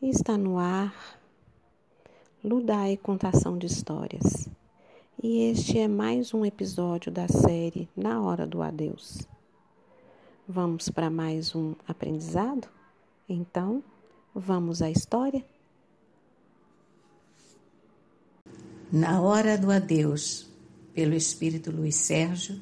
Está no ar Ludai Contação de Histórias. E este é mais um episódio da série Na Hora do Adeus. Vamos para mais um aprendizado? Então, vamos à história? Na Hora do Adeus, pelo Espírito Luiz Sérgio,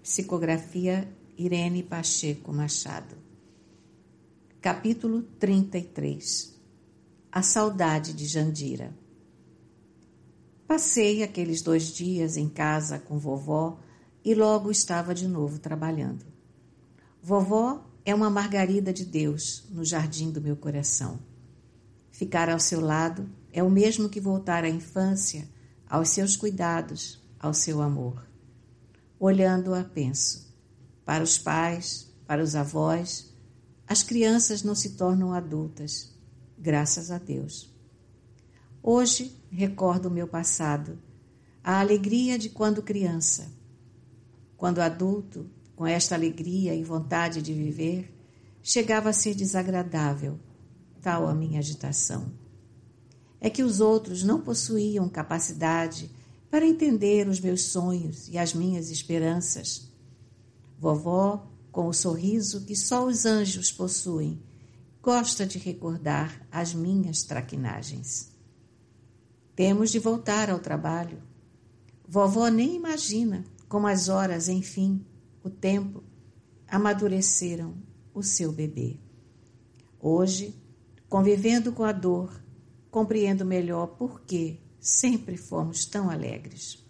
psicografia Irene Pacheco Machado. Capítulo 33 a saudade de Jandira. Passei aqueles dois dias em casa com vovó e logo estava de novo trabalhando. Vovó é uma margarida de Deus no jardim do meu coração. Ficar ao seu lado é o mesmo que voltar à infância, aos seus cuidados, ao seu amor. Olhando-a, penso: para os pais, para os avós, as crianças não se tornam adultas graças a Deus. Hoje recordo o meu passado, a alegria de quando criança. Quando adulto, com esta alegria e vontade de viver, chegava a ser desagradável, tal a minha agitação. É que os outros não possuíam capacidade para entender os meus sonhos e as minhas esperanças. Vovó, com o sorriso que só os anjos possuem, gosta de recordar as minhas traquinagens. Temos de voltar ao trabalho. Vovó nem imagina como as horas, enfim, o tempo, amadureceram o seu bebê. Hoje, convivendo com a dor, compreendo melhor por que sempre fomos tão alegres.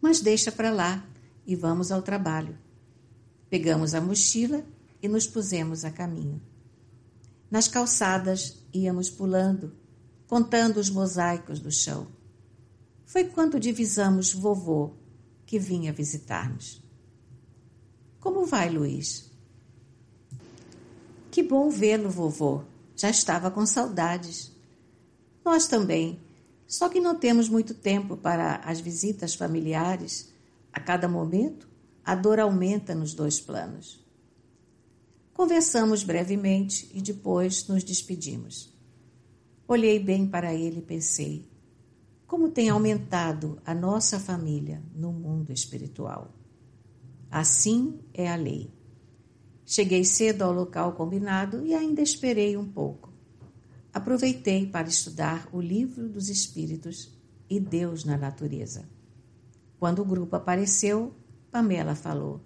Mas deixa para lá e vamos ao trabalho. Pegamos a mochila e nos pusemos a caminho. Nas calçadas íamos pulando, contando os mosaicos do chão. Foi quando divisamos vovô, que vinha visitar-nos. Como vai, Luiz? Que bom vê-lo, vovô. Já estava com saudades. Nós também, só que não temos muito tempo para as visitas familiares. A cada momento, a dor aumenta nos dois planos. Conversamos brevemente e depois nos despedimos. Olhei bem para ele e pensei: como tem aumentado a nossa família no mundo espiritual. Assim é a lei. Cheguei cedo ao local combinado e ainda esperei um pouco. Aproveitei para estudar o livro dos Espíritos e Deus na natureza. Quando o grupo apareceu, Pamela falou: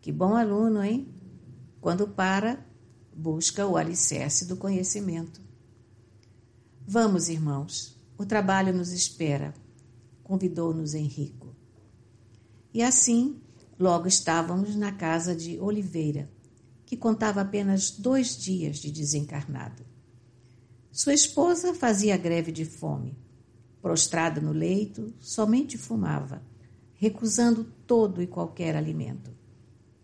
Que bom aluno, hein? Quando para, busca o alicerce do conhecimento. Vamos, irmãos, o trabalho nos espera, convidou-nos Henrico. E assim, logo estávamos na casa de Oliveira, que contava apenas dois dias de desencarnado. Sua esposa fazia greve de fome. Prostrada no leito, somente fumava, recusando todo e qualquer alimento.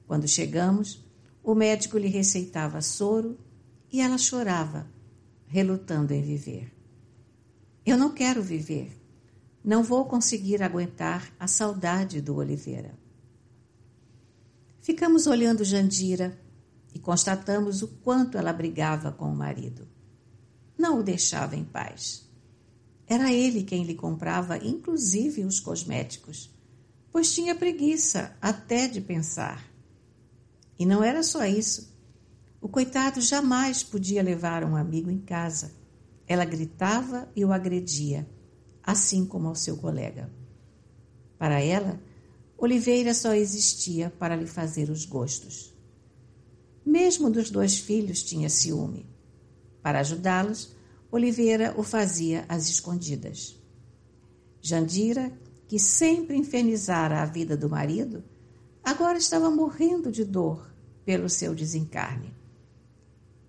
Quando chegamos, o médico lhe receitava soro e ela chorava, relutando em viver. Eu não quero viver. Não vou conseguir aguentar a saudade do Oliveira. Ficamos olhando Jandira e constatamos o quanto ela brigava com o marido. Não o deixava em paz. Era ele quem lhe comprava, inclusive, os cosméticos, pois tinha preguiça até de pensar. E não era só isso. O coitado jamais podia levar um amigo em casa. Ela gritava e o agredia, assim como ao seu colega. Para ela, Oliveira só existia para lhe fazer os gostos. Mesmo dos dois filhos tinha ciúme. Para ajudá-los, Oliveira o fazia às escondidas. Jandira, que sempre infernizara a vida do marido, agora estava morrendo de dor pelo seu desencarne.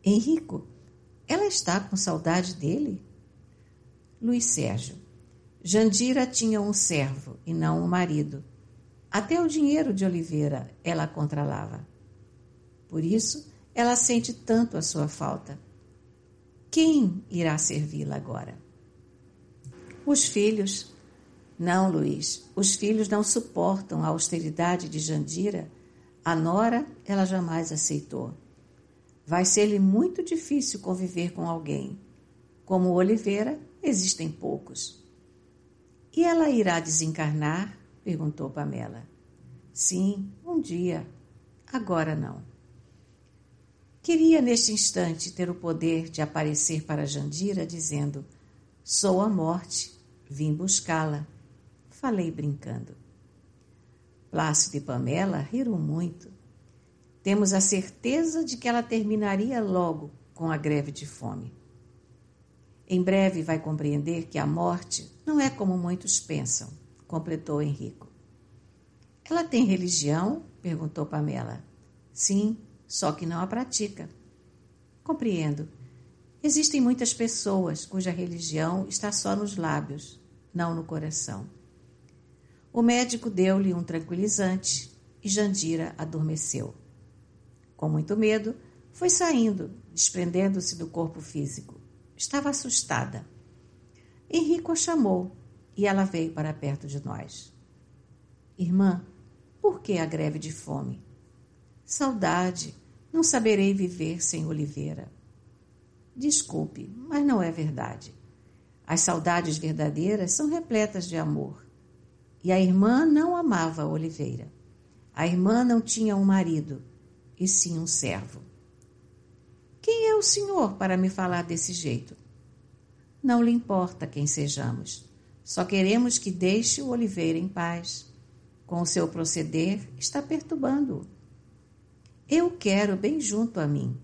Henrico, ela está com saudade dele? Luiz Sérgio. Jandira tinha um servo e não um marido. Até o dinheiro de Oliveira ela controlava. Por isso, ela sente tanto a sua falta. Quem irá servi-la agora? Os filhos. Não, Luiz, os filhos não suportam a austeridade de Jandira. A nora, ela jamais aceitou. vai ser-lhe muito difícil conviver com alguém. Como Oliveira, existem poucos. E ela irá desencarnar? perguntou Pamela. Sim, um dia. Agora não. Queria neste instante ter o poder de aparecer para Jandira dizendo: Sou a morte, vim buscá-la. Falei brincando. Plácido e Pamela riram muito. Temos a certeza de que ela terminaria logo com a greve de fome. Em breve vai compreender que a morte não é como muitos pensam, completou Henrico. Ela tem religião? perguntou Pamela. Sim, só que não a pratica. Compreendo. Existem muitas pessoas cuja religião está só nos lábios, não no coração. O médico deu-lhe um tranquilizante e Jandira adormeceu. Com muito medo, foi saindo, desprendendo-se do corpo físico. Estava assustada. Henrico a chamou e ela veio para perto de nós. Irmã, por que a greve de fome? Saudade, não saberei viver sem Oliveira. Desculpe, mas não é verdade. As saudades verdadeiras são repletas de amor. E a irmã não amava Oliveira. A irmã não tinha um marido, e sim um servo. Quem é o senhor para me falar desse jeito? Não lhe importa quem sejamos. Só queremos que deixe o Oliveira em paz. Com o seu proceder, está perturbando-o. Eu quero bem junto a mim.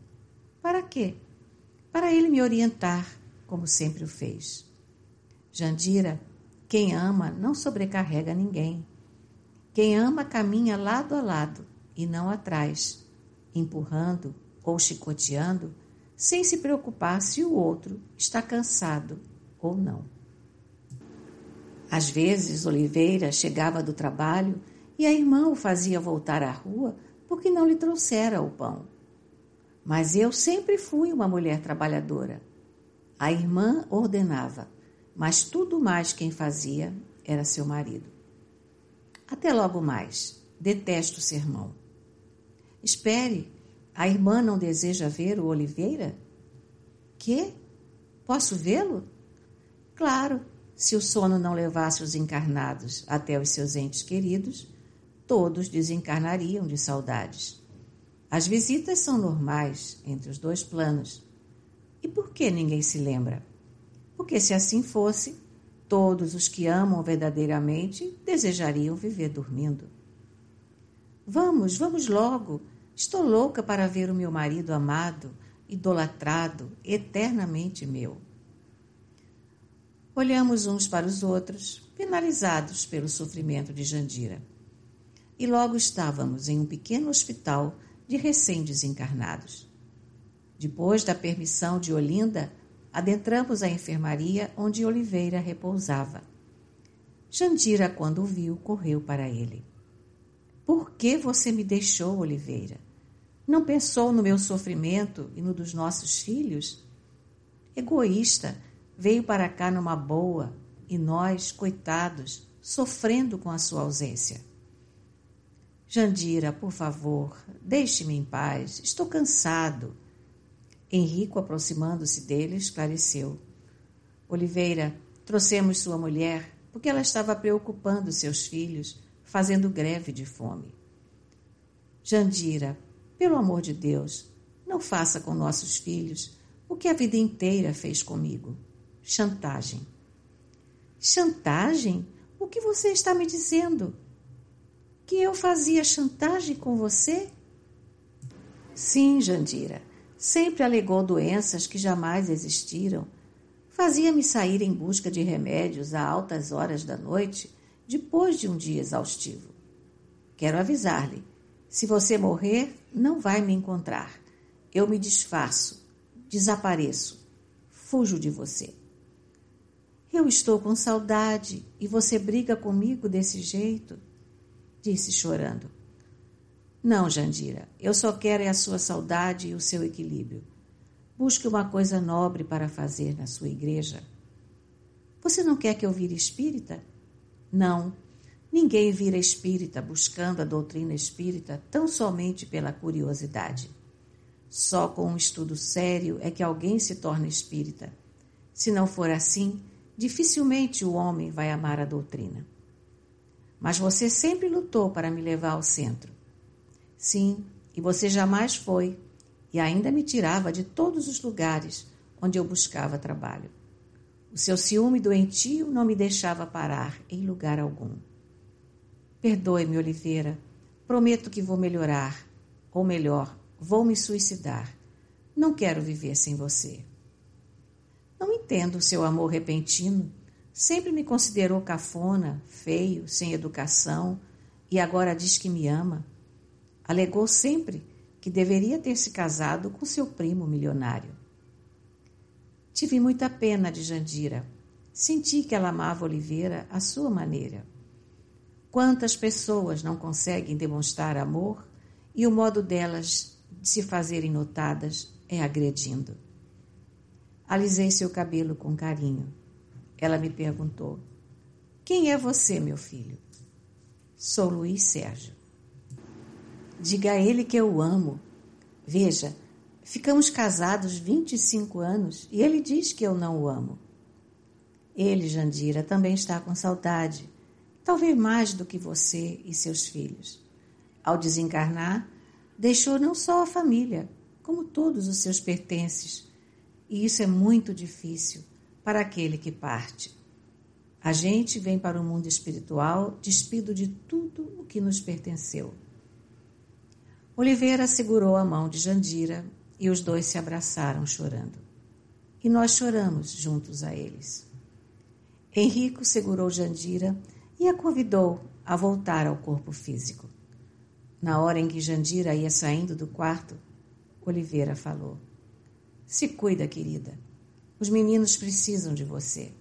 Para quê? Para ele me orientar, como sempre o fez. Jandira, quem ama não sobrecarrega ninguém. Quem ama caminha lado a lado e não atrás, empurrando ou chicoteando, sem se preocupar se o outro está cansado ou não. Às vezes, Oliveira chegava do trabalho e a irmã o fazia voltar à rua porque não lhe trouxera o pão. Mas eu sempre fui uma mulher trabalhadora. A irmã ordenava, mas tudo mais quem fazia era seu marido. Até logo mais. Detesto o sermão. Espere, a irmã não deseja ver o Oliveira? Que? Posso vê-lo? Claro, se o sono não levasse os encarnados até os seus entes queridos, todos desencarnariam de saudades. As visitas são normais entre os dois planos. E por que ninguém se lembra? Porque se assim fosse, todos os que amam verdadeiramente desejariam viver dormindo. Vamos, vamos logo. Estou louca para ver o meu marido amado, idolatrado, eternamente meu. Olhamos uns para os outros, penalizados pelo sofrimento de Jandira e logo estávamos em um pequeno hospital de recém-desencarnados. Depois da permissão de Olinda, adentramos a enfermaria onde Oliveira repousava. Jandira, quando o viu, correu para ele. Por que você me deixou, Oliveira? Não pensou no meu sofrimento e no dos nossos filhos? Egoísta, veio para cá numa boa e nós, coitados, sofrendo com a sua ausência. Jandira, por favor, deixe-me em paz. Estou cansado. Henrico, aproximando-se dele, esclareceu. Oliveira, trouxemos sua mulher porque ela estava preocupando seus filhos, fazendo greve de fome. Jandira, pelo amor de Deus, não faça com nossos filhos o que a vida inteira fez comigo. Chantagem. Chantagem? O que você está me dizendo? que eu fazia chantagem com você? Sim, Jandira. Sempre alegou doenças que jamais existiram. Fazia-me sair em busca de remédios a altas horas da noite, depois de um dia exaustivo. Quero avisar-lhe: se você morrer, não vai me encontrar. Eu me disfarço, desapareço, fujo de você. Eu estou com saudade e você briga comigo desse jeito disse chorando. Não, Jandira, eu só quero é a sua saudade e o seu equilíbrio. Busque uma coisa nobre para fazer na sua igreja. Você não quer que eu vire espírita? Não, ninguém vira espírita buscando a doutrina espírita tão somente pela curiosidade. Só com um estudo sério é que alguém se torna espírita. Se não for assim, dificilmente o homem vai amar a doutrina. Mas você sempre lutou para me levar ao centro. Sim, e você jamais foi, e ainda me tirava de todos os lugares onde eu buscava trabalho. O seu ciúme doentio não me deixava parar em lugar algum. Perdoe-me, Oliveira. Prometo que vou melhorar. Ou melhor, vou me suicidar. Não quero viver sem você. Não entendo o seu amor repentino. Sempre me considerou cafona, feio, sem educação e agora diz que me ama. Alegou sempre que deveria ter se casado com seu primo milionário. Tive muita pena de Jandira. Senti que ela amava Oliveira à sua maneira. Quantas pessoas não conseguem demonstrar amor e o modo delas de se fazerem notadas é agredindo. Alisei seu cabelo com carinho. Ela me perguntou: Quem é você, meu filho? Sou Luiz Sérgio. Diga a ele que eu o amo. Veja, ficamos casados 25 anos e ele diz que eu não o amo. Ele, Jandira, também está com saudade, talvez mais do que você e seus filhos. Ao desencarnar, deixou não só a família, como todos os seus pertences. E isso é muito difícil para aquele que parte. A gente vem para o mundo espiritual despido de tudo o que nos pertenceu. Oliveira segurou a mão de Jandira e os dois se abraçaram chorando. E nós choramos juntos a eles. Henrico segurou Jandira e a convidou a voltar ao corpo físico. Na hora em que Jandira ia saindo do quarto, Oliveira falou: Se cuida, querida. Os meninos precisam de você.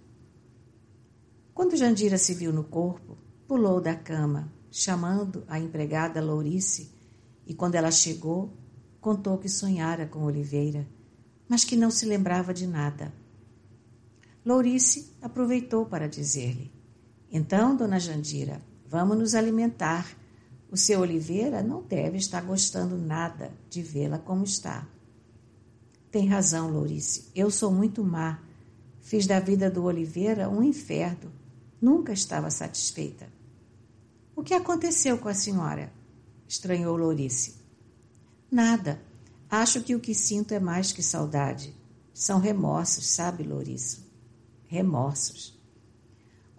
Quando Jandira se viu no corpo, pulou da cama, chamando a empregada Lourice, e quando ela chegou, contou que sonhara com Oliveira, mas que não se lembrava de nada. Lourice aproveitou para dizer-lhe: Então, dona Jandira, vamos nos alimentar o seu Oliveira não deve estar gostando nada de vê-la como está. Tem razão, Lourice. Eu sou muito má. Fiz da vida do Oliveira um inferno. Nunca estava satisfeita. O que aconteceu com a senhora? Estranhou Lourice. Nada. Acho que o que sinto é mais que saudade. São remorsos, sabe, Lourice? Remorsos.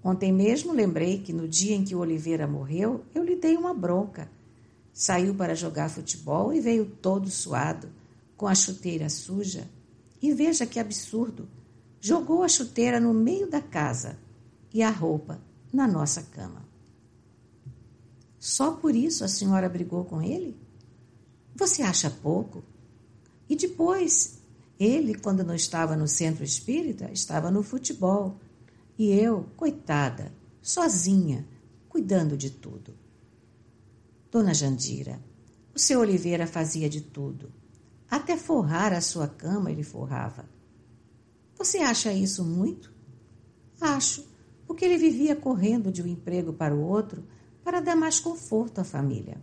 Ontem mesmo lembrei que no dia em que Oliveira morreu, eu lhe dei uma bronca. Saiu para jogar futebol e veio todo suado, com a chuteira suja. E veja que absurdo! Jogou a chuteira no meio da casa e a roupa na nossa cama. Só por isso a senhora brigou com ele? Você acha pouco? E depois, ele, quando não estava no centro espírita, estava no futebol e eu, coitada, sozinha, cuidando de tudo. Dona Jandira, o seu Oliveira fazia de tudo. Até forrar a sua cama ele forrava. Você acha isso muito? Acho, porque ele vivia correndo de um emprego para o outro para dar mais conforto à família.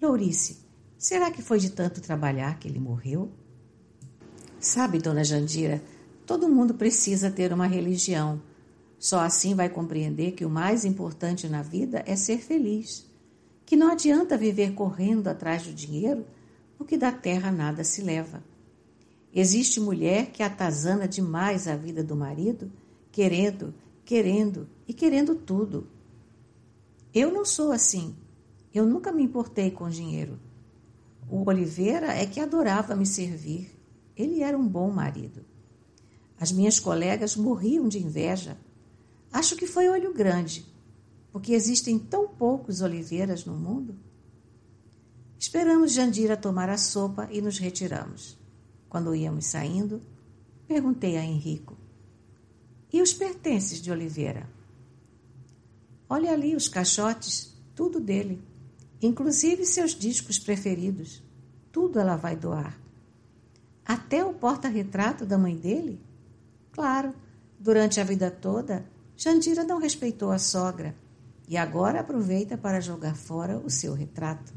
Lourice, será que foi de tanto trabalhar que ele morreu? Sabe, dona Jandira, Todo mundo precisa ter uma religião. Só assim vai compreender que o mais importante na vida é ser feliz. Que não adianta viver correndo atrás do dinheiro, porque da terra nada se leva. Existe mulher que atazana demais a vida do marido, querendo, querendo e querendo tudo. Eu não sou assim. Eu nunca me importei com dinheiro. O Oliveira é que adorava me servir. Ele era um bom marido. As minhas colegas morriam de inveja. Acho que foi olho grande, porque existem tão poucos oliveiras no mundo. Esperamos Jandira tomar a sopa e nos retiramos. Quando íamos saindo, perguntei a Henrico: E os pertences de Oliveira? Olha ali os caixotes, tudo dele, inclusive seus discos preferidos. Tudo ela vai doar. Até o porta-retrato da mãe dele? Claro, durante a vida toda, Jandira não respeitou a sogra e agora aproveita para jogar fora o seu retrato.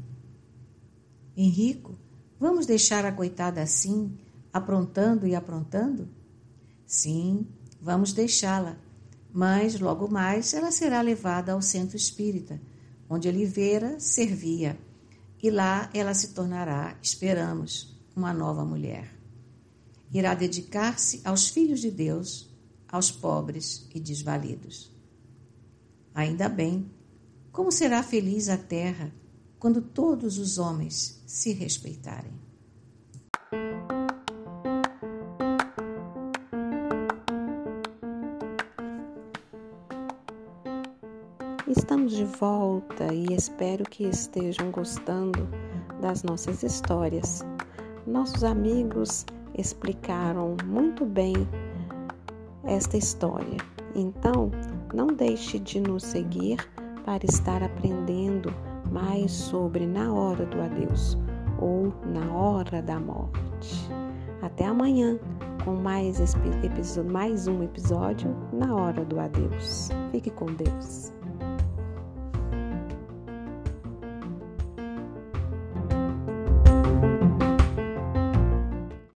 Henrico, Vamos deixar a coitada assim, aprontando e aprontando? Sim, vamos deixá-la, mas logo mais ela será levada ao centro espírita, onde Oliveira servia, e lá ela se tornará, esperamos, uma nova mulher. Irá dedicar-se aos filhos de Deus, aos pobres e desvalidos. Ainda bem, como será feliz a terra quando todos os homens se respeitarem. Volta e espero que estejam gostando das nossas histórias. Nossos amigos explicaram muito bem esta história. Então, não deixe de nos seguir para estar aprendendo mais sobre na hora do adeus ou na hora da morte. Até amanhã com mais, mais um episódio na hora do adeus. Fique com Deus.